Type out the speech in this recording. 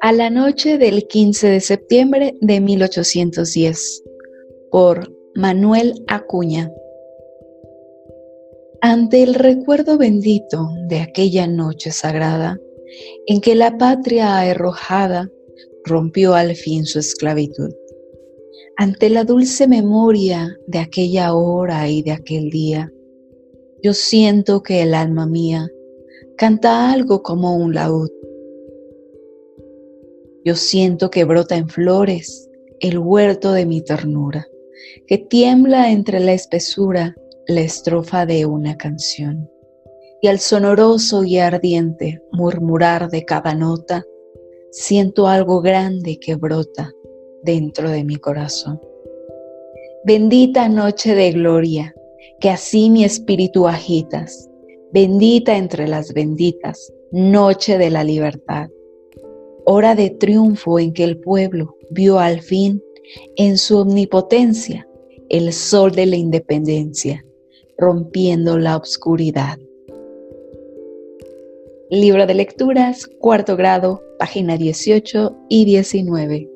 A la noche del 15 de septiembre de 1810, por Manuel Acuña. Ante el recuerdo bendito de aquella noche sagrada, en que la patria arrojada rompió al fin su esclavitud. Ante la dulce memoria de aquella hora y de aquel día, yo siento que el alma mía canta algo como un laúd. Yo siento que brota en flores el huerto de mi ternura, que tiembla entre la espesura la estrofa de una canción y al sonoroso y ardiente murmurar de cada nota, siento algo grande que brota dentro de mi corazón. Bendita noche de gloria, que así mi espíritu agitas, bendita entre las benditas, noche de la libertad, hora de triunfo en que el pueblo vio al fin en su omnipotencia el sol de la independencia, rompiendo la oscuridad. Libro de lecturas, cuarto grado, página 18 y 19.